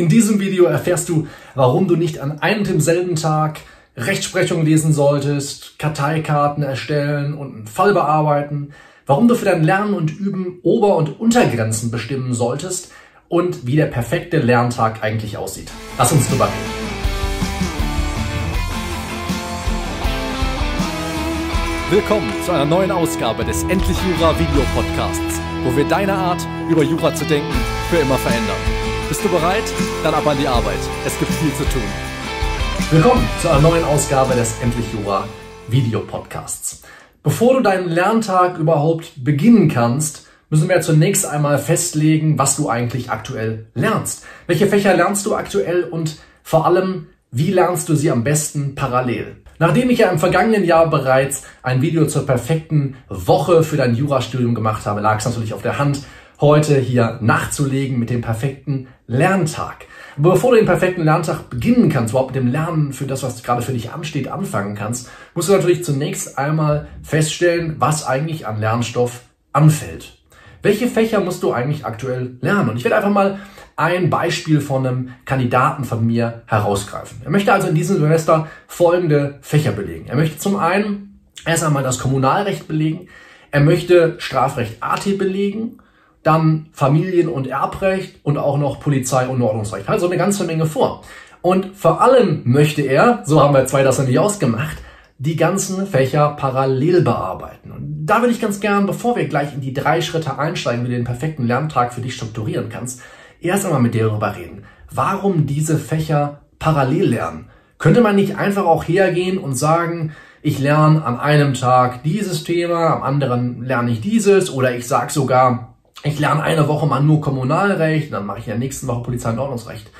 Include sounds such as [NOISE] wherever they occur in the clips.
In diesem Video erfährst du, warum du nicht an einem und demselben Tag Rechtsprechung lesen solltest, Karteikarten erstellen und einen Fall bearbeiten, warum du für dein Lernen und Üben Ober- und Untergrenzen bestimmen solltest und wie der perfekte Lerntag eigentlich aussieht. Lass uns drüber reden. Willkommen zu einer neuen Ausgabe des Endlich Jura Video Podcasts, wo wir deine Art, über Jura zu denken, für immer verändern. Bist du bereit? Dann ab an die Arbeit. Es gibt viel zu tun. Willkommen zu einer neuen Ausgabe des Endlich Jura Video Podcasts. Bevor du deinen Lerntag überhaupt beginnen kannst, müssen wir zunächst einmal festlegen, was du eigentlich aktuell lernst. Welche Fächer lernst du aktuell und vor allem, wie lernst du sie am besten parallel? Nachdem ich ja im vergangenen Jahr bereits ein Video zur perfekten Woche für dein Jurastudium gemacht habe, lag es natürlich auf der Hand, heute hier nachzulegen mit dem perfekten Lerntag. Aber bevor du den perfekten Lerntag beginnen kannst, überhaupt mit dem Lernen für das, was gerade für dich ansteht, anfangen kannst, musst du natürlich zunächst einmal feststellen, was eigentlich an Lernstoff anfällt. Welche Fächer musst du eigentlich aktuell lernen? Und ich werde einfach mal ein Beispiel von einem Kandidaten von mir herausgreifen. Er möchte also in diesem Semester folgende Fächer belegen. Er möchte zum einen erst einmal das Kommunalrecht belegen, er möchte Strafrecht AT belegen dann Familien- und Erbrecht und auch noch Polizei- und Ordnungsrecht. Also eine ganze Menge vor. Und vor allem möchte er, so haben wir zwei das nämlich ausgemacht, die ganzen Fächer parallel bearbeiten. Und da würde ich ganz gern, bevor wir gleich in die drei Schritte einsteigen, wie du den perfekten Lerntag für dich strukturieren kannst, erst einmal mit dir darüber reden. Warum diese Fächer parallel lernen? Könnte man nicht einfach auch hergehen und sagen, ich lerne an einem Tag dieses Thema, am anderen lerne ich dieses oder ich sage sogar, ich lerne eine Woche mal nur Kommunalrecht, dann mache ich in der nächsten Woche Polizei- und Ordnungsrecht.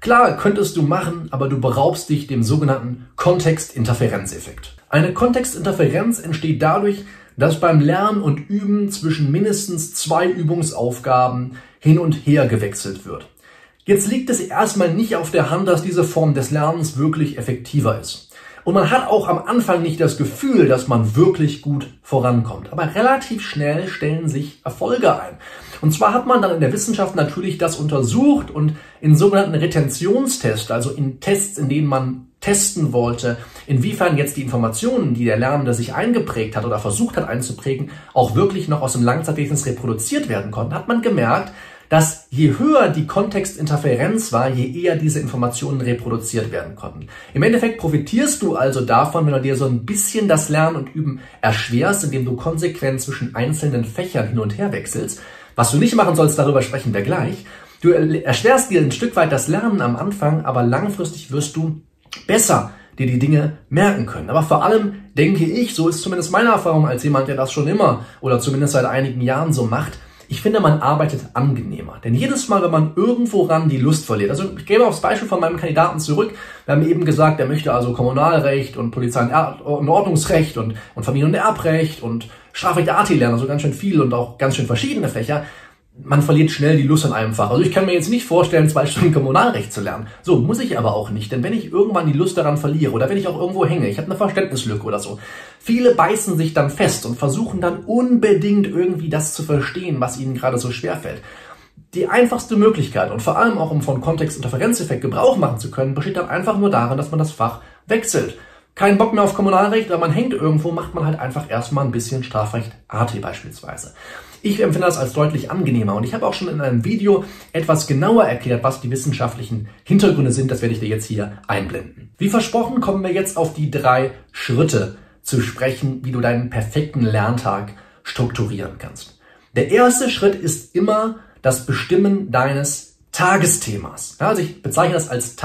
Klar, könntest du machen, aber du beraubst dich dem sogenannten Kontextinterferenzeffekt. Eine Kontextinterferenz entsteht dadurch, dass beim Lernen und Üben zwischen mindestens zwei Übungsaufgaben hin und her gewechselt wird. Jetzt liegt es erstmal nicht auf der Hand, dass diese Form des Lernens wirklich effektiver ist. Und man hat auch am Anfang nicht das Gefühl, dass man wirklich gut vorankommt. Aber relativ schnell stellen sich Erfolge ein. Und zwar hat man dann in der Wissenschaft natürlich das untersucht und in sogenannten Retentionstests, also in Tests, in denen man testen wollte, inwiefern jetzt die Informationen, die der Lernende sich eingeprägt hat oder versucht hat einzuprägen, auch wirklich noch aus dem Langzeitgedächtnis reproduziert werden konnten, hat man gemerkt, dass je höher die Kontextinterferenz war, je eher diese Informationen reproduziert werden konnten. Im Endeffekt profitierst du also davon, wenn du dir so ein bisschen das Lernen und Üben erschwerst, indem du konsequent zwischen einzelnen Fächern hin und her wechselst. Was du nicht machen sollst, darüber sprechen wir gleich. Du erschwerst dir ein Stück weit das Lernen am Anfang, aber langfristig wirst du besser dir die Dinge merken können. Aber vor allem denke ich, so ist zumindest meine Erfahrung als jemand, der das schon immer oder zumindest seit einigen Jahren so macht, ich finde, man arbeitet angenehmer. Denn jedes Mal, wenn man irgendwo ran die Lust verliert, also ich gebe aufs Beispiel von meinem Kandidaten zurück, wir haben eben gesagt, er möchte also Kommunalrecht und Polizei- und Ordnungsrecht und, und Familien- und Erbrecht und Strafrecht AT lernen, also ganz schön viel und auch ganz schön verschiedene Fächer man verliert schnell die Lust an einem Fach. Also ich kann mir jetzt nicht vorstellen, zwei Stunden Kommunalrecht zu lernen. So, muss ich aber auch nicht. Denn wenn ich irgendwann die Lust daran verliere oder wenn ich auch irgendwo hänge, ich habe eine Verständnislücke oder so, viele beißen sich dann fest und versuchen dann unbedingt irgendwie das zu verstehen, was ihnen gerade so schwer fällt. Die einfachste Möglichkeit und vor allem auch um von Kontext-Interferenzeffekt Gebrauch machen zu können, besteht dann einfach nur darin, dass man das Fach wechselt. Kein Bock mehr auf Kommunalrecht, aber man hängt irgendwo, macht man halt einfach erstmal ein bisschen Strafrecht AT beispielsweise. Ich empfinde das als deutlich angenehmer und ich habe auch schon in einem Video etwas genauer erklärt, was die wissenschaftlichen Hintergründe sind. Das werde ich dir jetzt hier einblenden. Wie versprochen kommen wir jetzt auf die drei Schritte zu sprechen, wie du deinen perfekten Lerntag strukturieren kannst. Der erste Schritt ist immer das Bestimmen deines Tagesthemas. also ich bezeichne das als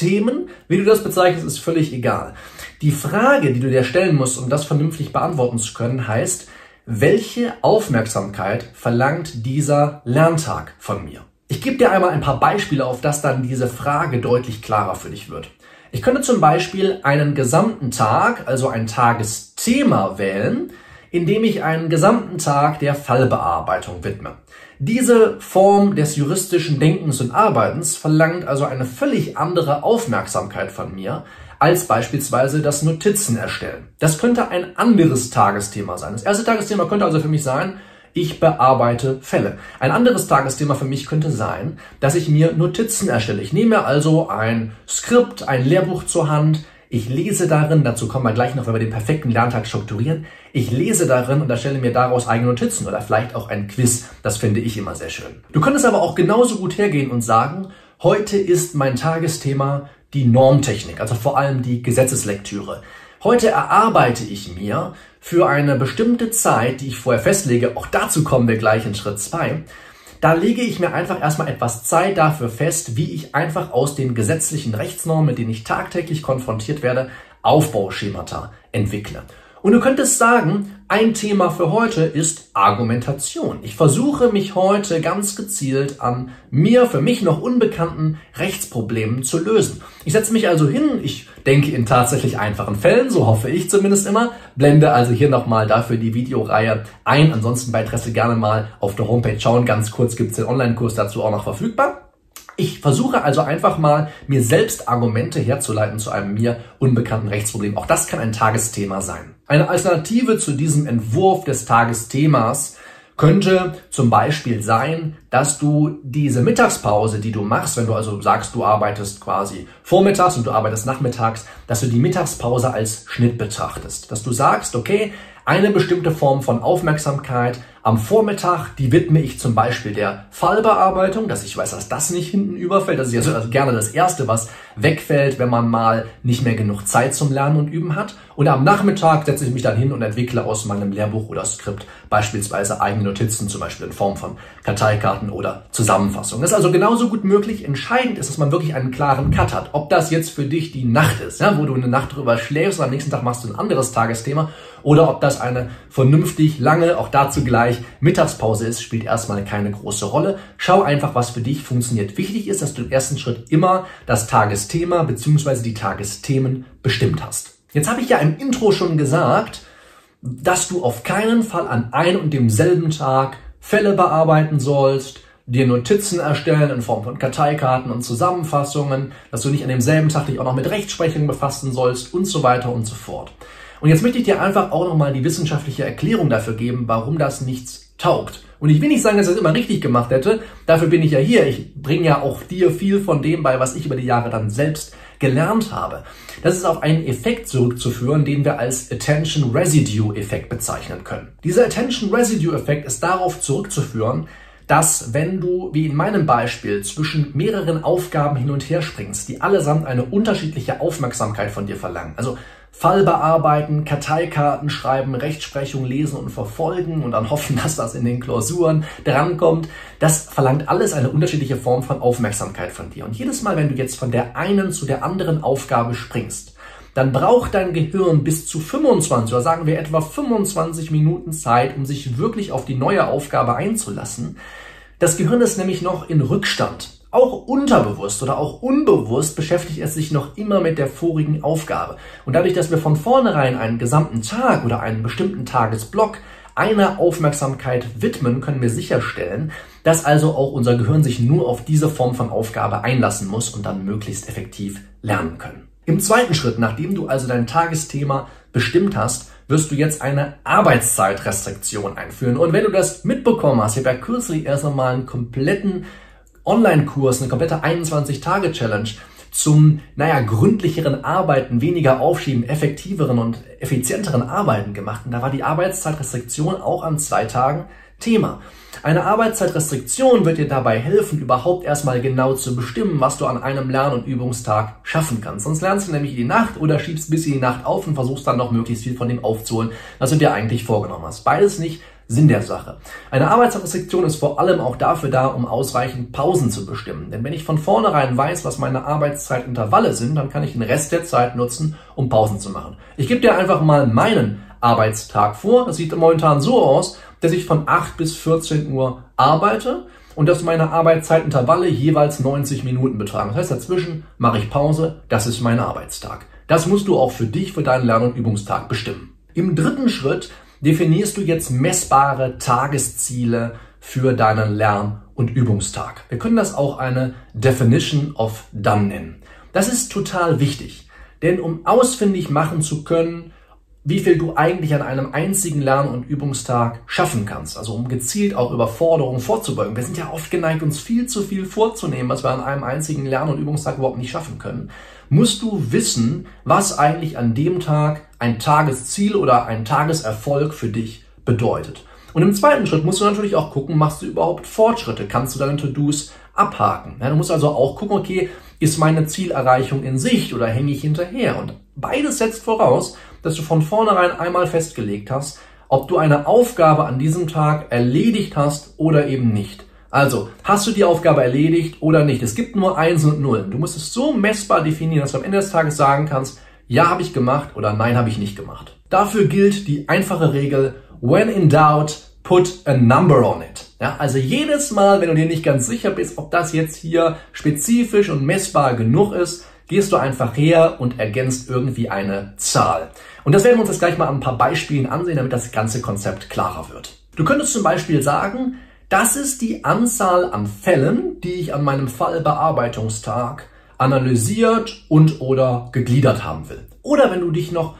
Tagesthemen. Wie du das bezeichnest, ist völlig egal. Die Frage, die du dir stellen musst, um das vernünftig beantworten zu können, heißt, welche Aufmerksamkeit verlangt dieser Lerntag von mir? Ich gebe dir einmal ein paar Beispiele, auf das dann diese Frage deutlich klarer für dich wird. Ich könnte zum Beispiel einen gesamten Tag, also ein Tagesthema wählen, indem ich einen gesamten Tag der Fallbearbeitung widme. Diese Form des juristischen Denkens und Arbeitens verlangt also eine völlig andere Aufmerksamkeit von mir als beispielsweise das Notizen erstellen. Das könnte ein anderes Tagesthema sein. Das erste Tagesthema könnte also für mich sein, ich bearbeite Fälle. Ein anderes Tagesthema für mich könnte sein, dass ich mir Notizen erstelle. Ich nehme also ein Skript, ein Lehrbuch zur Hand, ich lese darin, dazu kommen wir gleich noch, wenn wir den perfekten Lerntag strukturieren. Ich lese darin und erstelle mir daraus eigene Notizen oder vielleicht auch ein Quiz. Das finde ich immer sehr schön. Du könntest aber auch genauso gut hergehen und sagen, heute ist mein Tagesthema die Normtechnik, also vor allem die Gesetzeslektüre. Heute erarbeite ich mir für eine bestimmte Zeit, die ich vorher festlege, auch dazu kommen wir gleich in Schritt zwei. Da lege ich mir einfach erstmal etwas Zeit dafür fest, wie ich einfach aus den gesetzlichen Rechtsnormen, mit denen ich tagtäglich konfrontiert werde, Aufbauschemata entwickle. Und du könntest sagen, ein Thema für heute ist Argumentation. Ich versuche mich heute ganz gezielt an mir für mich noch unbekannten Rechtsproblemen zu lösen. Ich setze mich also hin, ich denke in tatsächlich einfachen Fällen, so hoffe ich zumindest immer, blende also hier nochmal dafür die Videoreihe ein. Ansonsten bei Interesse gerne mal auf der Homepage schauen. Ganz kurz gibt es den Online-Kurs dazu auch noch verfügbar. Ich versuche also einfach mal, mir selbst Argumente herzuleiten zu einem mir unbekannten Rechtsproblem. Auch das kann ein Tagesthema sein. Eine Alternative zu diesem Entwurf des Tagesthemas könnte zum Beispiel sein, dass du diese Mittagspause, die du machst, wenn du also sagst, du arbeitest quasi vormittags und du arbeitest nachmittags, dass du die Mittagspause als Schnitt betrachtest. Dass du sagst, okay, eine bestimmte Form von Aufmerksamkeit am Vormittag, die widme ich zum Beispiel der Fallbearbeitung, dass ich weiß, dass das nicht hinten überfällt. Das ist ja also gerne das Erste, was wegfällt, wenn man mal nicht mehr genug Zeit zum Lernen und Üben hat. Und am Nachmittag setze ich mich dann hin und entwickle aus meinem Lehrbuch oder Skript beispielsweise eigene Notizen, zum Beispiel in Form von Karteikarten oder Zusammenfassungen. Das ist also genauso gut möglich. Entscheidend ist, dass man wirklich einen klaren Cut hat. Ob das jetzt für dich die Nacht ist, ja, wo du eine Nacht drüber schläfst und am nächsten Tag machst du ein anderes Tagesthema, oder ob das eine vernünftig lange, auch dazu gleich Mittagspause ist, spielt erstmal keine große Rolle. Schau einfach, was für dich funktioniert. Wichtig ist, dass du im ersten Schritt immer das Tagesthema bzw. die Tagesthemen bestimmt hast. Jetzt habe ich ja im Intro schon gesagt, dass du auf keinen Fall an einem und demselben Tag Fälle bearbeiten sollst, dir Notizen erstellen in Form von Karteikarten und Zusammenfassungen, dass du nicht an demselben Tag dich auch noch mit Rechtsprechung befassen sollst und so weiter und so fort. Und jetzt möchte ich dir einfach auch nochmal die wissenschaftliche Erklärung dafür geben, warum das nichts taugt. Und ich will nicht sagen, dass ich das immer richtig gemacht hätte. Dafür bin ich ja hier. Ich bringe ja auch dir viel von dem bei, was ich über die Jahre dann selbst gelernt habe. Das ist auf einen Effekt zurückzuführen, den wir als Attention Residue Effekt bezeichnen können. Dieser Attention Residue Effekt ist darauf zurückzuführen, dass wenn du, wie in meinem Beispiel, zwischen mehreren Aufgaben hin und her springst, die allesamt eine unterschiedliche Aufmerksamkeit von dir verlangen, also Fall bearbeiten, Karteikarten schreiben, Rechtsprechung lesen und verfolgen und dann hoffen, [LAUGHS] dass das in den Klausuren drankommt. Das verlangt alles eine unterschiedliche Form von Aufmerksamkeit von dir. Und jedes Mal, wenn du jetzt von der einen zu der anderen Aufgabe springst, dann braucht dein Gehirn bis zu 25 oder sagen wir etwa 25 Minuten Zeit, um sich wirklich auf die neue Aufgabe einzulassen. Das Gehirn ist nämlich noch in Rückstand. Auch unterbewusst oder auch unbewusst beschäftigt es sich noch immer mit der vorigen Aufgabe. Und dadurch, dass wir von vornherein einen gesamten Tag oder einen bestimmten Tagesblock einer Aufmerksamkeit widmen, können wir sicherstellen, dass also auch unser Gehirn sich nur auf diese Form von Aufgabe einlassen muss und dann möglichst effektiv lernen können. Im zweiten Schritt, nachdem du also dein Tagesthema bestimmt hast, wirst du jetzt eine Arbeitszeitrestriktion einführen. Und wenn du das mitbekommen hast, ich habe ja kürzlich erst einmal einen kompletten Online-Kurs, eine komplette 21-Tage-Challenge zum, naja, gründlicheren Arbeiten, weniger aufschieben, effektiveren und effizienteren Arbeiten gemacht. Und da war die Arbeitszeitrestriktion auch an zwei Tagen Thema. Eine Arbeitszeitrestriktion wird dir dabei helfen, überhaupt erstmal genau zu bestimmen, was du an einem Lern- und Übungstag schaffen kannst. Sonst lernst du nämlich in die Nacht oder schiebst bis in die Nacht auf und versuchst dann noch möglichst viel von dem aufzuholen, was du dir eigentlich vorgenommen hast. Beides nicht Sinn der Sache. Eine Arbeitsrestriktion ist vor allem auch dafür da, um ausreichend Pausen zu bestimmen. Denn wenn ich von vornherein weiß, was meine Arbeitszeitintervalle sind, dann kann ich den Rest der Zeit nutzen, um Pausen zu machen. Ich gebe dir einfach mal meinen Arbeitstag vor. Das sieht momentan so aus, dass ich von 8 bis 14 Uhr arbeite und dass meine Arbeitszeitintervalle jeweils 90 Minuten betragen. Das heißt, dazwischen mache ich Pause. Das ist mein Arbeitstag. Das musst du auch für dich, für deinen Lern- und Übungstag bestimmen. Im dritten Schritt definierst du jetzt messbare Tagesziele für deinen Lern- und Übungstag. Wir können das auch eine Definition of Done nennen. Das ist total wichtig, denn um ausfindig machen zu können, wie viel du eigentlich an einem einzigen Lern- und Übungstag schaffen kannst. Also um gezielt auch Überforderungen vorzubeugen. Wir sind ja oft geneigt, uns viel zu viel vorzunehmen, was wir an einem einzigen Lern- und Übungstag überhaupt nicht schaffen können. Musst du wissen, was eigentlich an dem Tag ein Tagesziel oder ein Tageserfolg für dich bedeutet. Und im zweiten Schritt musst du natürlich auch gucken, machst du überhaupt Fortschritte? Kannst du deine To-Dos abhaken? Ja, du musst also auch gucken, okay, ist meine Zielerreichung in Sicht oder hänge ich hinterher? Und beides setzt voraus, dass du von vornherein einmal festgelegt hast, ob du eine Aufgabe an diesem Tag erledigt hast oder eben nicht. Also, hast du die Aufgabe erledigt oder nicht? Es gibt nur Einsen und Nullen. Du musst es so messbar definieren, dass du am Ende des Tages sagen kannst, ja habe ich gemacht oder nein habe ich nicht gemacht. Dafür gilt die einfache Regel, when in doubt, put a number on it. Ja, also jedes Mal, wenn du dir nicht ganz sicher bist, ob das jetzt hier spezifisch und messbar genug ist, gehst du einfach her und ergänzt irgendwie eine Zahl. Und das werden wir uns jetzt gleich mal an ein paar Beispielen ansehen, damit das ganze Konzept klarer wird. Du könntest zum Beispiel sagen, das ist die Anzahl an Fällen, die ich an meinem Fallbearbeitungstag analysiert und oder gegliedert haben will. Oder wenn du dich noch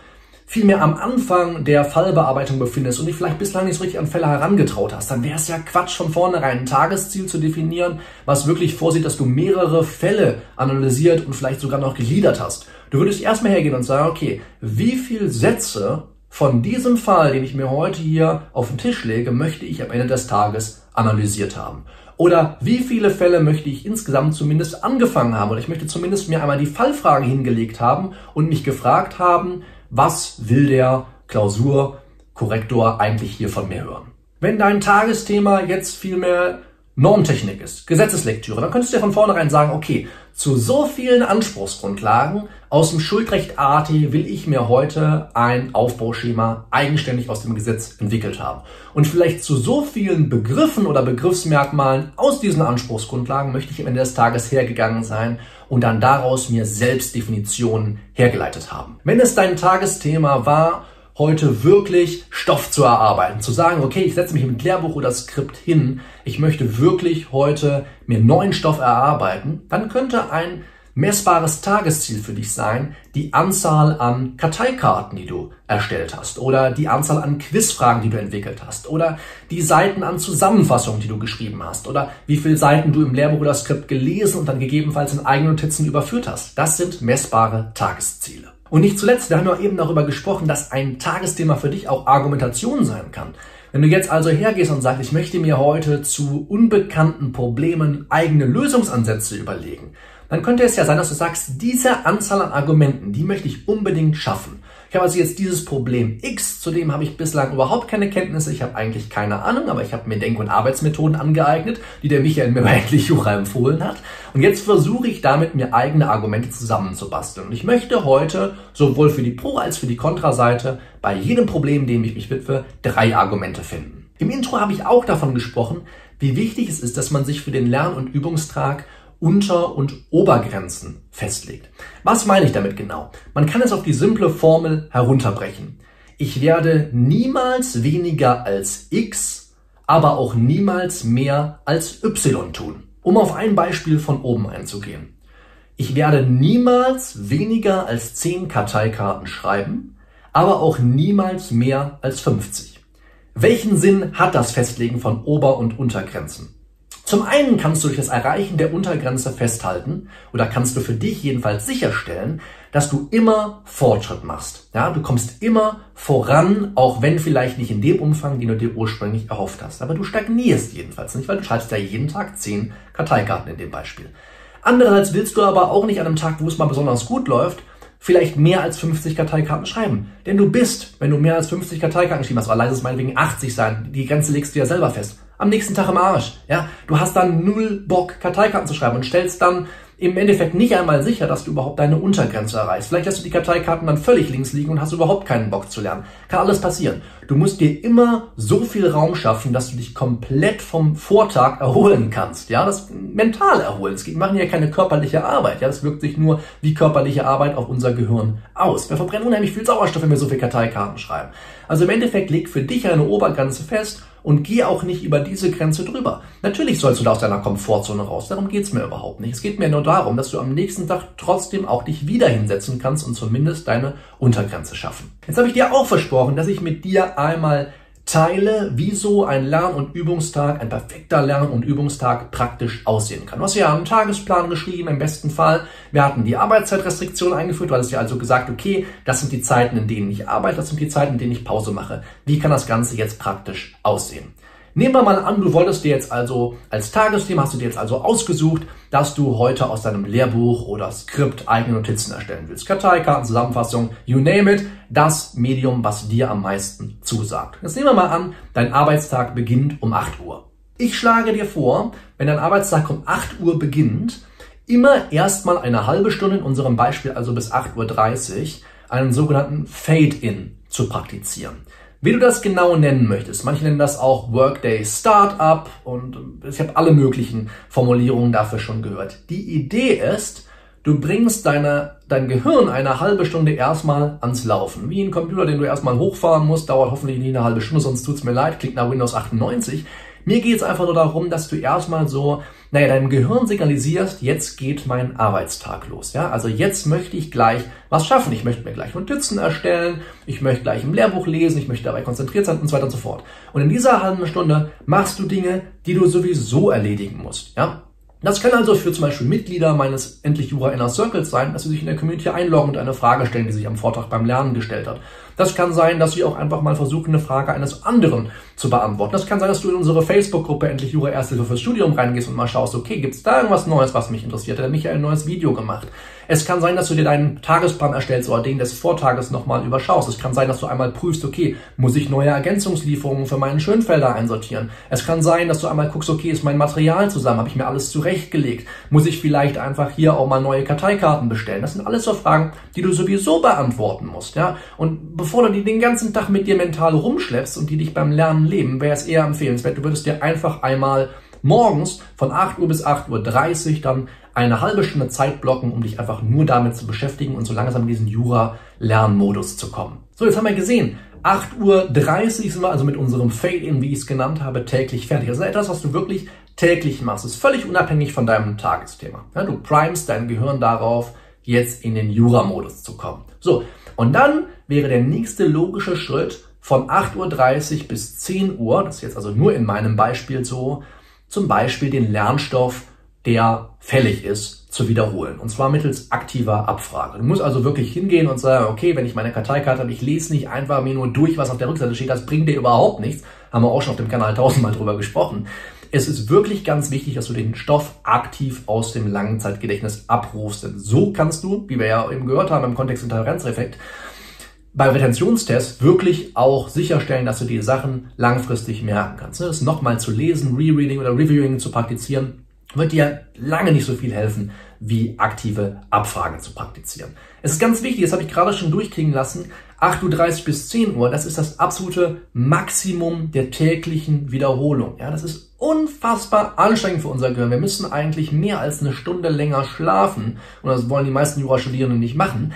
vielmehr am Anfang der Fallbearbeitung befindest und dich vielleicht bislang nicht so richtig an Fälle herangetraut hast, dann wäre es ja Quatsch von vornherein ein Tagesziel zu definieren, was wirklich vorsieht, dass du mehrere Fälle analysiert und vielleicht sogar noch gegliedert hast. Du würdest erstmal hergehen und sagen, okay, wie viele Sätze von diesem Fall, den ich mir heute hier auf den Tisch lege, möchte ich am Ende des Tages analysiert haben? Oder wie viele Fälle möchte ich insgesamt zumindest angefangen haben? Oder ich möchte zumindest mir einmal die Fallfrage hingelegt haben und mich gefragt haben, was will der Klausurkorrektor eigentlich hier von mir hören? Wenn dein Tagesthema jetzt vielmehr Normtechnik ist, Gesetzeslektüre, dann könntest du ja von vornherein sagen, okay, zu so vielen Anspruchsgrundlagen aus dem Schuldrecht AT will ich mir heute ein Aufbauschema eigenständig aus dem Gesetz entwickelt haben. Und vielleicht zu so vielen Begriffen oder Begriffsmerkmalen aus diesen Anspruchsgrundlagen möchte ich am Ende des Tages hergegangen sein und dann daraus mir selbst Definitionen hergeleitet haben. Wenn es dein Tagesthema war, heute wirklich Stoff zu erarbeiten, zu sagen, okay, ich setze mich mit Lehrbuch oder Skript hin, ich möchte wirklich heute mir neuen Stoff erarbeiten, dann könnte ein messbares Tagesziel für dich sein, die Anzahl an Karteikarten, die du erstellt hast oder die Anzahl an Quizfragen, die du entwickelt hast oder die Seiten an Zusammenfassungen, die du geschrieben hast oder wie viele Seiten du im Lehrbuch oder Skript gelesen und dann gegebenenfalls in eigenen Notizen überführt hast. Das sind messbare Tagesziele. Und nicht zuletzt, wir haben ja eben darüber gesprochen, dass ein Tagesthema für dich auch Argumentation sein kann. Wenn du jetzt also hergehst und sagst, ich möchte mir heute zu unbekannten Problemen eigene Lösungsansätze überlegen, dann könnte es ja sein, dass du sagst, diese Anzahl an Argumenten, die möchte ich unbedingt schaffen. Ich habe also jetzt dieses Problem X, zu dem habe ich bislang überhaupt keine Kenntnisse, ich habe eigentlich keine Ahnung, aber ich habe mir Denk- und Arbeitsmethoden angeeignet, die der Michael mir [LAUGHS] bei Jura empfohlen hat. Und jetzt versuche ich damit, mir eigene Argumente zusammenzubasteln. Und ich möchte heute sowohl für die Pro- als für die Kontraseite bei jedem Problem, dem ich mich widme, drei Argumente finden. Im Intro habe ich auch davon gesprochen, wie wichtig es ist, dass man sich für den Lern- und Übungstrag unter- und Obergrenzen festlegt. Was meine ich damit genau? Man kann es auf die simple Formel herunterbrechen. Ich werde niemals weniger als x, aber auch niemals mehr als y tun. Um auf ein Beispiel von oben einzugehen. Ich werde niemals weniger als 10 Karteikarten schreiben, aber auch niemals mehr als 50. Welchen Sinn hat das Festlegen von Ober- und Untergrenzen? Zum einen kannst du durch das Erreichen der Untergrenze festhalten oder kannst du für dich jedenfalls sicherstellen, dass du immer Fortschritt machst. Ja, du kommst immer voran, auch wenn vielleicht nicht in dem Umfang, den du dir ursprünglich erhofft hast. Aber du stagnierst jedenfalls nicht, weil du schreibst ja jeden Tag zehn Karteikarten in dem Beispiel. Andererseits willst du aber auch nicht an einem Tag, wo es mal besonders gut läuft, vielleicht mehr als 50 Karteikarten schreiben. Denn du bist, wenn du mehr als 50 Karteikarten geschrieben hast, oder leise es meinetwegen 80 sein, die Grenze legst du ja selber fest am nächsten Tag im Arsch. Ja, du hast dann null Bock, Karteikarten zu schreiben und stellst dann im Endeffekt nicht einmal sicher, dass du überhaupt deine Untergrenze erreichst. Vielleicht hast du die Karteikarten dann völlig links liegen und hast überhaupt keinen Bock zu lernen. Kann alles passieren. Du musst dir immer so viel Raum schaffen, dass du dich komplett vom Vortag erholen kannst. Ja, das mental erholen. Es machen ja keine körperliche Arbeit. Ja, das wirkt sich nur wie körperliche Arbeit auf unser Gehirn aus. Wir verbrennen unheimlich viel Sauerstoff, wenn wir so viel Karteikarten schreiben. Also im Endeffekt leg für dich eine Obergrenze fest und geh auch nicht über diese Grenze drüber. Natürlich sollst du da aus deiner Komfortzone raus, darum geht's mir überhaupt nicht. Es geht mir nur darum, dass du am nächsten Tag trotzdem auch dich wieder hinsetzen kannst und zumindest deine Untergrenze schaffen. Jetzt habe ich dir auch versprochen, dass ich mit dir einmal teile, wieso ein Lern- und Übungstag, ein perfekter Lern- und Übungstag praktisch aussehen kann. Du hast ja einen Tagesplan geschrieben, im besten Fall. Wir hatten die Arbeitszeitrestriktion eingeführt. Du hattest ja also gesagt, okay, das sind die Zeiten, in denen ich arbeite, das sind die Zeiten, in denen ich Pause mache. Wie kann das Ganze jetzt praktisch aussehen? Nehmen wir mal an, du wolltest dir jetzt also als Tagesthema, hast du dir jetzt also ausgesucht, dass du heute aus deinem Lehrbuch oder Skript eigene Notizen erstellen willst. Karteikarten, Zusammenfassung, you name it, das Medium, was dir am meisten zusagt. Jetzt nehmen wir mal an, dein Arbeitstag beginnt um 8 Uhr. Ich schlage dir vor, wenn dein Arbeitstag um 8 Uhr beginnt, immer erstmal eine halbe Stunde, in unserem Beispiel also bis 8.30 Uhr, einen sogenannten Fade-In zu praktizieren. Wie du das genau nennen möchtest, manche nennen das auch Workday Startup und ich habe alle möglichen Formulierungen dafür schon gehört. Die Idee ist, du bringst deine, dein Gehirn eine halbe Stunde erstmal ans Laufen. Wie ein Computer, den du erstmal hochfahren musst, dauert hoffentlich nicht eine halbe Stunde, sonst tut's mir leid, klingt nach Windows 98. Mir geht es einfach nur darum, dass du erstmal so, naja, deinem Gehirn signalisierst, jetzt geht mein Arbeitstag los. Ja, also jetzt möchte ich gleich was schaffen. Ich möchte mir gleich Notizen erstellen, ich möchte gleich im Lehrbuch lesen, ich möchte dabei konzentriert sein und so weiter und so fort. Und in dieser halben Stunde machst du Dinge, die du sowieso erledigen musst. Ja, das kann also für zum Beispiel Mitglieder meines Endlich Jura Inner Circles sein, dass sie sich in der Community einloggen und eine Frage stellen, die sich am Vortrag beim Lernen gestellt hat. Das kann sein, dass Sie auch einfach mal versuchen, eine Frage eines anderen zu beantworten. Das kann sein, dass du in unsere Facebook-Gruppe Endlich Jura Ersthilfe fürs Studium reingehst und mal schaust, okay, gibt es da irgendwas Neues, was mich interessiert? Hat der Michael ein neues Video gemacht? Es kann sein, dass du dir deinen Tagesplan erstellst oder den des Vortages nochmal überschaust. Es kann sein, dass du einmal prüfst, okay, muss ich neue Ergänzungslieferungen für meinen Schönfelder einsortieren? Es kann sein, dass du einmal guckst, okay, ist mein Material zusammen? Habe ich mir alles zurechtgelegt? Muss ich vielleicht einfach hier auch mal neue Karteikarten bestellen? Das sind alles so Fragen, die du sowieso beantworten musst, ja? Und bevor du die den ganzen Tag mit dir mental rumschleppst und die dich beim Lernen leben, wäre es eher empfehlenswert, du würdest dir einfach einmal morgens von 8 Uhr bis 8.30 Uhr dann eine halbe Stunde Zeit blocken, um dich einfach nur damit zu beschäftigen und so langsam in diesen Jura-Lernmodus zu kommen. So, jetzt haben wir gesehen, 8.30 Uhr sind wir also mit unserem Fail-In, wie ich es genannt habe, täglich fertig. Das ist etwas, was du wirklich täglich machst. Das ist völlig unabhängig von deinem Tagesthema. Ja, du primest dein Gehirn darauf, jetzt in den Jura-Modus zu kommen. So, und dann wäre der nächste logische Schritt von 8.30 Uhr bis 10 Uhr, das ist jetzt also nur in meinem Beispiel so, zum Beispiel den Lernstoff, der fällig ist, zu wiederholen. Und zwar mittels aktiver Abfrage. Du musst also wirklich hingehen und sagen, okay, wenn ich meine Karteikarte habe, ich lese nicht einfach mir nur durch, was auf der Rückseite steht, das bringt dir überhaupt nichts. Haben wir auch schon auf dem Kanal tausendmal drüber gesprochen. Es ist wirklich ganz wichtig, dass du den Stoff aktiv aus dem Langzeitgedächtnis abrufst. Denn so kannst du, wie wir ja eben gehört haben im Kontext Intolerenzeffekt, bei Retentionstests wirklich auch sicherstellen, dass du die Sachen langfristig merken kannst. Das nochmal zu lesen, Rereading oder Reviewing zu praktizieren, wird dir lange nicht so viel helfen, wie aktive Abfragen zu praktizieren. Es ist ganz wichtig, das habe ich gerade schon durchkriegen lassen, 8.30 Uhr bis 10 Uhr, das ist das absolute Maximum der täglichen Wiederholung. Ja, das ist unfassbar anstrengend für unser Gehirn. Wir müssen eigentlich mehr als eine Stunde länger schlafen und das wollen die meisten Jurastudierenden nicht machen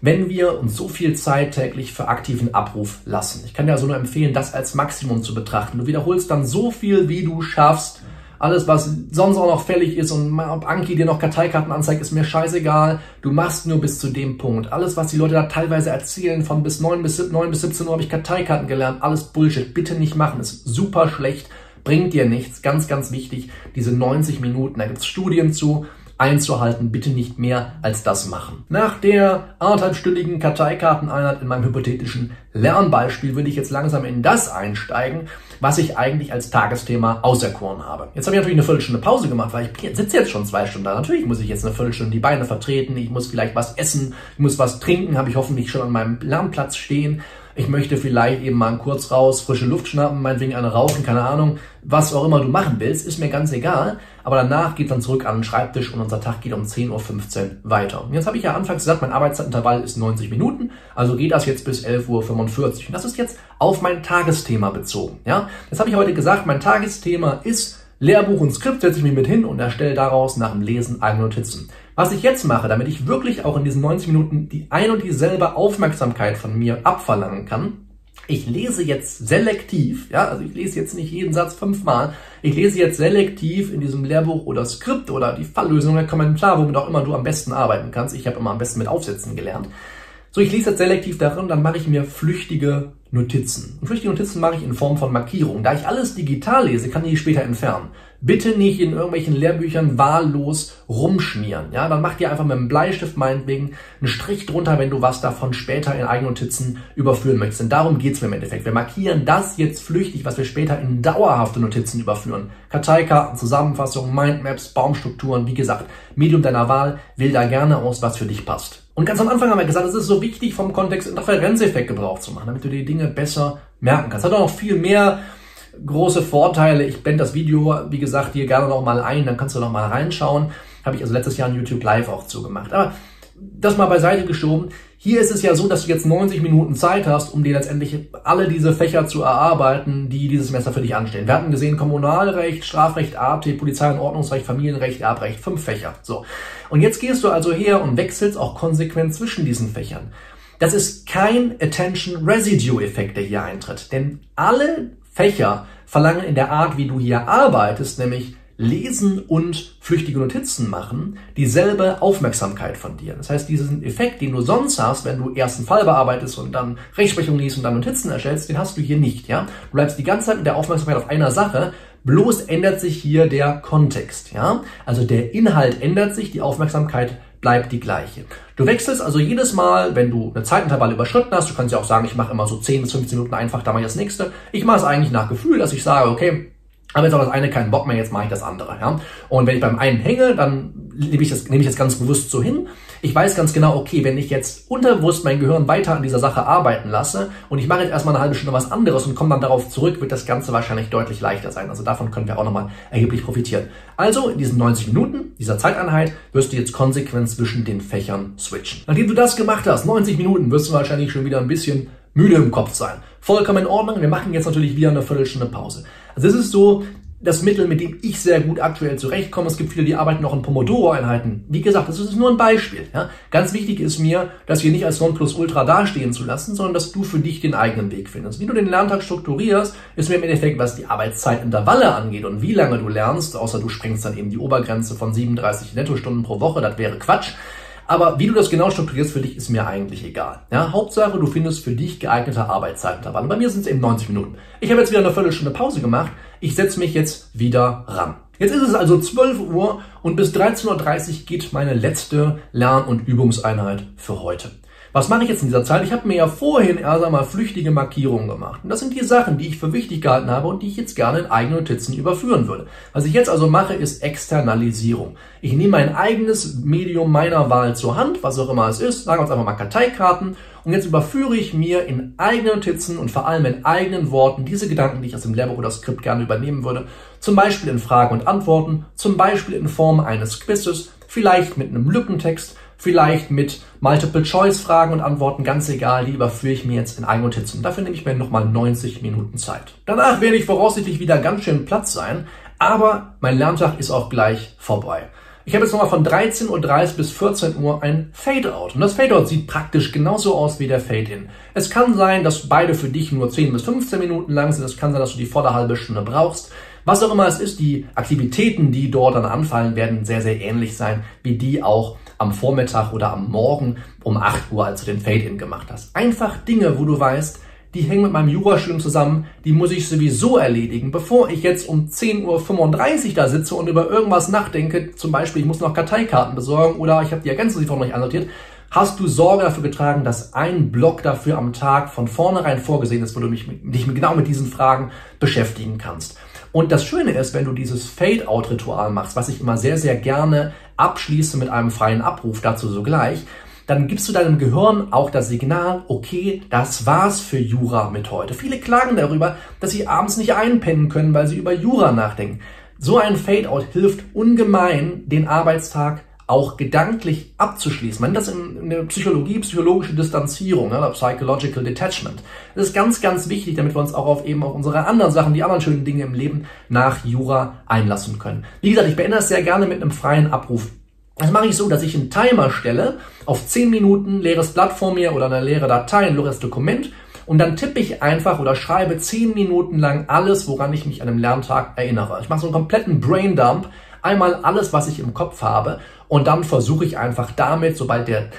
wenn wir uns so viel Zeit täglich für aktiven Abruf lassen. Ich kann dir also nur empfehlen, das als Maximum zu betrachten. Du wiederholst dann so viel, wie du schaffst. Alles, was sonst auch noch fällig ist und ob Anki dir noch Karteikarten anzeigt, ist mir scheißegal. Du machst nur bis zu dem Punkt. Alles, was die Leute da teilweise erzählen, von bis 9 bis, 9 bis 17 Uhr habe ich Karteikarten gelernt, alles Bullshit. Bitte nicht machen, ist super schlecht, bringt dir nichts. Ganz, ganz wichtig, diese 90 Minuten, da gibt es Studien zu, einzuhalten. Bitte nicht mehr als das machen. Nach der anderthalbstündigen Karteikarteneinheit in meinem hypothetischen Lernbeispiel würde ich jetzt langsam in das einsteigen, was ich eigentlich als Tagesthema auserkoren habe. Jetzt habe ich natürlich eine Viertelstunde Pause gemacht, weil ich sitze jetzt schon zwei Stunden da. Natürlich muss ich jetzt eine Viertelstunde die Beine vertreten, ich muss vielleicht was essen, ich muss was trinken, habe ich hoffentlich schon an meinem Lernplatz stehen ich möchte vielleicht eben mal kurz raus, frische Luft schnappen, meinetwegen eine rauchen, keine Ahnung, was auch immer du machen willst, ist mir ganz egal. Aber danach geht dann zurück an den Schreibtisch und unser Tag geht um 10.15 Uhr weiter. Und jetzt habe ich ja anfangs gesagt, mein Arbeitszeitintervall ist 90 Minuten, also geht das jetzt bis 11.45 Uhr. Und das ist jetzt auf mein Tagesthema bezogen. Ja, Das habe ich heute gesagt, mein Tagesthema ist Lehrbuch und Skript, setze ich mich mit hin und erstelle daraus nach dem Lesen eigene Notizen. Was ich jetzt mache, damit ich wirklich auch in diesen 90 Minuten die ein und dieselbe Aufmerksamkeit von mir abverlangen kann, ich lese jetzt selektiv, ja, also ich lese jetzt nicht jeden Satz fünfmal, ich lese jetzt selektiv in diesem Lehrbuch oder Skript oder die Falllösung der Kommentar, womit auch immer du am besten arbeiten kannst. Ich habe immer am besten mit Aufsätzen gelernt. So, ich lese jetzt selektiv darin, dann mache ich mir flüchtige Notizen. Und flüchtige Notizen mache ich in Form von Markierungen. Da ich alles digital lese, kann ich die später entfernen. Bitte nicht in irgendwelchen Lehrbüchern wahllos rumschmieren. Ja, dann mach dir einfach mit einem Bleistift meinetwegen einen Strich drunter, wenn du was davon später in eigene Notizen überführen möchtest. Denn darum geht's mir im Endeffekt. Wir markieren das jetzt flüchtig, was wir später in dauerhafte Notizen überführen. Karteikarten, Zusammenfassungen, Mindmaps, Baumstrukturen, wie gesagt, Medium deiner Wahl, wähl da gerne aus, was für dich passt. Und ganz am Anfang haben wir gesagt, es ist so wichtig, vom Kontext Interferenzeffekt Gebrauch zu machen, damit du die Dinge besser merken kannst. Hat auch noch viel mehr große Vorteile. Ich blende das Video, wie gesagt, hier gerne noch mal ein, dann kannst du noch mal reinschauen. Habe ich also letztes Jahr in YouTube Live auch zugemacht. Aber das mal beiseite geschoben. Hier ist es ja so, dass du jetzt 90 Minuten Zeit hast, um dir letztendlich alle diese Fächer zu erarbeiten, die dieses Semester für dich anstehen. Wir hatten gesehen Kommunalrecht, Strafrecht, AT, Polizei- und Ordnungsrecht, Familienrecht, Erbrecht, fünf Fächer. So. Und jetzt gehst du also her und wechselst auch konsequent zwischen diesen Fächern. Das ist kein Attention Residue Effekt, der hier eintritt. Denn alle Fächer verlangen in der Art, wie du hier arbeitest, nämlich lesen und flüchtige Notizen machen, dieselbe Aufmerksamkeit von dir. Das heißt, diesen Effekt, den du sonst hast, wenn du erst einen Fall bearbeitest und dann Rechtsprechung liest und dann Notizen erstellst, den hast du hier nicht, ja? Du bleibst die ganze Zeit mit der Aufmerksamkeit auf einer Sache, bloß ändert sich hier der Kontext, ja? Also der Inhalt ändert sich, die Aufmerksamkeit bleibt die gleiche. Du wechselst also jedes Mal, wenn du eine Zeitintervalle überschritten hast, du kannst ja auch sagen, ich mache immer so 10 bis 15 Minuten einfach, da mache ich das nächste. Ich mache es eigentlich nach Gefühl, dass ich sage, okay, habe jetzt aber das eine keinen Bock mehr, jetzt mache ich das andere. Ja? Und wenn ich beim einen hänge, dann nehme ich, das, nehme ich das ganz bewusst so hin. Ich weiß ganz genau, okay, wenn ich jetzt unterbewusst mein Gehirn weiter an dieser Sache arbeiten lasse und ich mache jetzt erstmal eine halbe Stunde was anderes und komme dann darauf zurück, wird das Ganze wahrscheinlich deutlich leichter sein. Also davon können wir auch nochmal erheblich profitieren. Also in diesen 90 Minuten, dieser Zeiteinheit, wirst du jetzt konsequent zwischen den Fächern switchen. Nachdem du das gemacht hast, 90 Minuten, wirst du wahrscheinlich schon wieder ein bisschen müde im Kopf sein. Vollkommen in Ordnung. Wir machen jetzt natürlich wieder eine Viertelstunde Pause. Also es ist so, das Mittel, mit dem ich sehr gut aktuell zurechtkomme. Es gibt viele, die arbeiten noch in Pomodoro-Einheiten. Wie gesagt, das ist nur ein Beispiel. Ja? Ganz wichtig ist mir, das hier nicht als Nonplusultra dastehen zu lassen, sondern dass du für dich den eigenen Weg findest. Wie du den Lerntag strukturierst, ist mir im Endeffekt, was die Arbeitszeitintervalle angeht und wie lange du lernst, außer du sprengst dann eben die Obergrenze von 37 Nettostunden pro Woche, das wäre Quatsch. Aber wie du das genau strukturierst für dich, ist mir eigentlich egal. Ja, Hauptsache, du findest für dich geeignete Arbeitszeitintervalle. Bei mir sind es eben 90 Minuten. Ich habe jetzt wieder eine Viertelstunde Pause gemacht. Ich setze mich jetzt wieder ran. Jetzt ist es also 12 Uhr und bis 13.30 Uhr geht meine letzte Lern- und Übungseinheit für heute. Was mache ich jetzt in dieser Zeit? Ich habe mir ja vorhin erst einmal flüchtige Markierungen gemacht. Und das sind die Sachen, die ich für wichtig gehalten habe und die ich jetzt gerne in eigene Notizen überführen würde. Was ich jetzt also mache, ist Externalisierung. Ich nehme mein eigenes Medium meiner Wahl zur Hand, was auch immer es ist, sagen wir uns einfach mal Karteikarten und jetzt überführe ich mir in eigenen Notizen und vor allem in eigenen Worten diese Gedanken, die ich aus dem Lehrbuch oder Skript gerne übernehmen würde, zum Beispiel in Fragen und Antworten, zum Beispiel in Form eines Quizzes, vielleicht mit einem Lückentext, vielleicht mit Multiple-Choice-Fragen und Antworten, ganz egal, die überführe ich mir jetzt in Eigennotizen. Dafür nehme ich mir nochmal 90 Minuten Zeit. Danach werde ich voraussichtlich wieder ganz schön Platz sein, aber mein Lerntag ist auch gleich vorbei. Ich habe jetzt nochmal von 13.30 Uhr bis 14 Uhr ein Fade-Out. Und das Fade-Out sieht praktisch genauso aus wie der Fade-In. Es kann sein, dass beide für dich nur 10 bis 15 Minuten lang sind. Es kann sein, dass du die volle halbe Stunde brauchst. Was auch immer es ist, die Aktivitäten, die dort dann anfallen, werden sehr, sehr ähnlich sein, wie die auch am Vormittag oder am Morgen um 8 Uhr, als du den Fade-In gemacht hast. Einfach Dinge, wo du weißt, die hängen mit meinem Jurastudium zusammen, die muss ich sowieso erledigen. Bevor ich jetzt um 10.35 Uhr da sitze und über irgendwas nachdenke, zum Beispiel, ich muss noch Karteikarten besorgen oder ich habe die Ergänzungsform noch nicht annotiert, hast du Sorge dafür getragen, dass ein Block dafür am Tag von vornherein vorgesehen ist, wo du mich, dich genau mit diesen Fragen beschäftigen kannst. Und das Schöne ist, wenn du dieses Fade-out-Ritual machst, was ich immer sehr, sehr gerne abschließe mit einem freien Abruf dazu sogleich, dann gibst du deinem Gehirn auch das Signal, okay, das war's für Jura mit heute. Viele klagen darüber, dass sie abends nicht einpennen können, weil sie über Jura nachdenken. So ein Fade-out hilft ungemein, den Arbeitstag auch gedanklich abzuschließen. Man nennt das in, der Psychologie psychologische Distanzierung, oder Psychological Detachment. Das ist ganz, ganz wichtig, damit wir uns auch auf eben auf unsere anderen Sachen, die anderen schönen Dinge im Leben nach Jura einlassen können. Wie gesagt, ich beende das sehr gerne mit einem freien Abruf. Das mache ich so, dass ich einen Timer stelle auf 10 Minuten leeres Blatt vor mir oder eine leere Datei, ein leeres Dokument und dann tippe ich einfach oder schreibe zehn Minuten lang alles, woran ich mich an einem Lerntag erinnere. Ich mache so einen kompletten Braindump, einmal alles, was ich im Kopf habe und dann versuche ich einfach damit, sobald der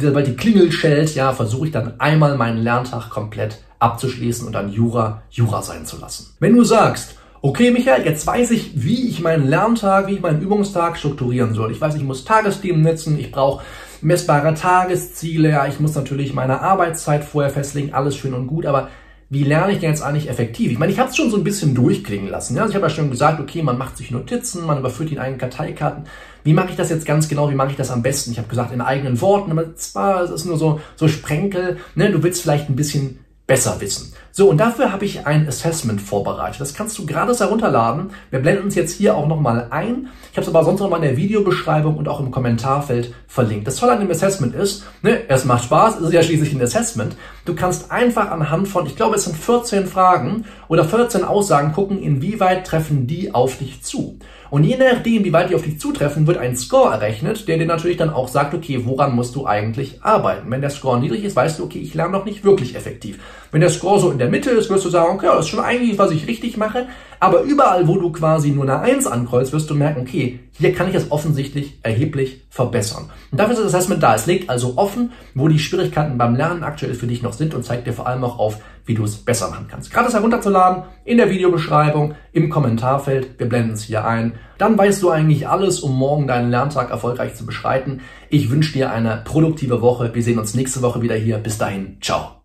sobald die Klingel schellt, ja, versuche ich dann einmal meinen Lerntag komplett abzuschließen und dann Jura Jura sein zu lassen. Wenn du sagst, okay Michael, jetzt weiß ich, wie ich meinen Lerntag, wie ich meinen Übungstag strukturieren soll. Ich weiß, ich muss Tagesthemen nutzen, ich brauche messbare Tagesziele, ja, ich muss natürlich meine Arbeitszeit vorher festlegen, alles schön und gut, aber wie lerne ich denn jetzt eigentlich effektiv? Ich meine, ich habe es schon so ein bisschen durchklingen lassen. Ja? Also ich habe ja schon gesagt, okay, man macht sich Notizen, man überführt die in eigenen Karteikarten. Wie mache ich das jetzt ganz genau? Wie mache ich das am besten? Ich habe gesagt, in eigenen Worten, aber zwar, es ist nur so, so Sprenkel. Ne? Du willst vielleicht ein bisschen besser wissen. So, und dafür habe ich ein Assessment vorbereitet. Das kannst du gratis herunterladen. Wir blenden uns jetzt hier auch nochmal ein. Ich habe es aber sonst noch mal in der Videobeschreibung und auch im Kommentarfeld verlinkt. Das Tolle an dem Assessment ist, ne, es macht Spaß, es ist ja schließlich ein Assessment. Du kannst einfach anhand von, ich glaube, es sind 14 Fragen oder 14 Aussagen gucken, inwieweit treffen die auf dich zu. Und je nachdem, wie weit die auf dich zutreffen, wird ein Score errechnet, der dir natürlich dann auch sagt, okay, woran musst du eigentlich arbeiten? Wenn der Score niedrig ist, weißt du, okay, ich lerne noch nicht wirklich effektiv. Wenn der Score so in der Mitte ist, wirst du sagen, okay, das ist schon eigentlich, was ich richtig mache. Aber überall, wo du quasi nur eine 1 ankreuzt, wirst du merken, okay, hier kann ich es offensichtlich erheblich verbessern. Und dafür ist das Assessment da. Es legt also offen, wo die Schwierigkeiten beim Lernen aktuell für dich noch sind und zeigt dir vor allem auch auf, wie du es besser machen kannst. Gratis herunterzuladen, in der Videobeschreibung, im Kommentarfeld. Wir blenden es hier ein. Dann weißt du eigentlich alles, um morgen deinen Lerntag erfolgreich zu beschreiten. Ich wünsche dir eine produktive Woche. Wir sehen uns nächste Woche wieder hier. Bis dahin. Ciao.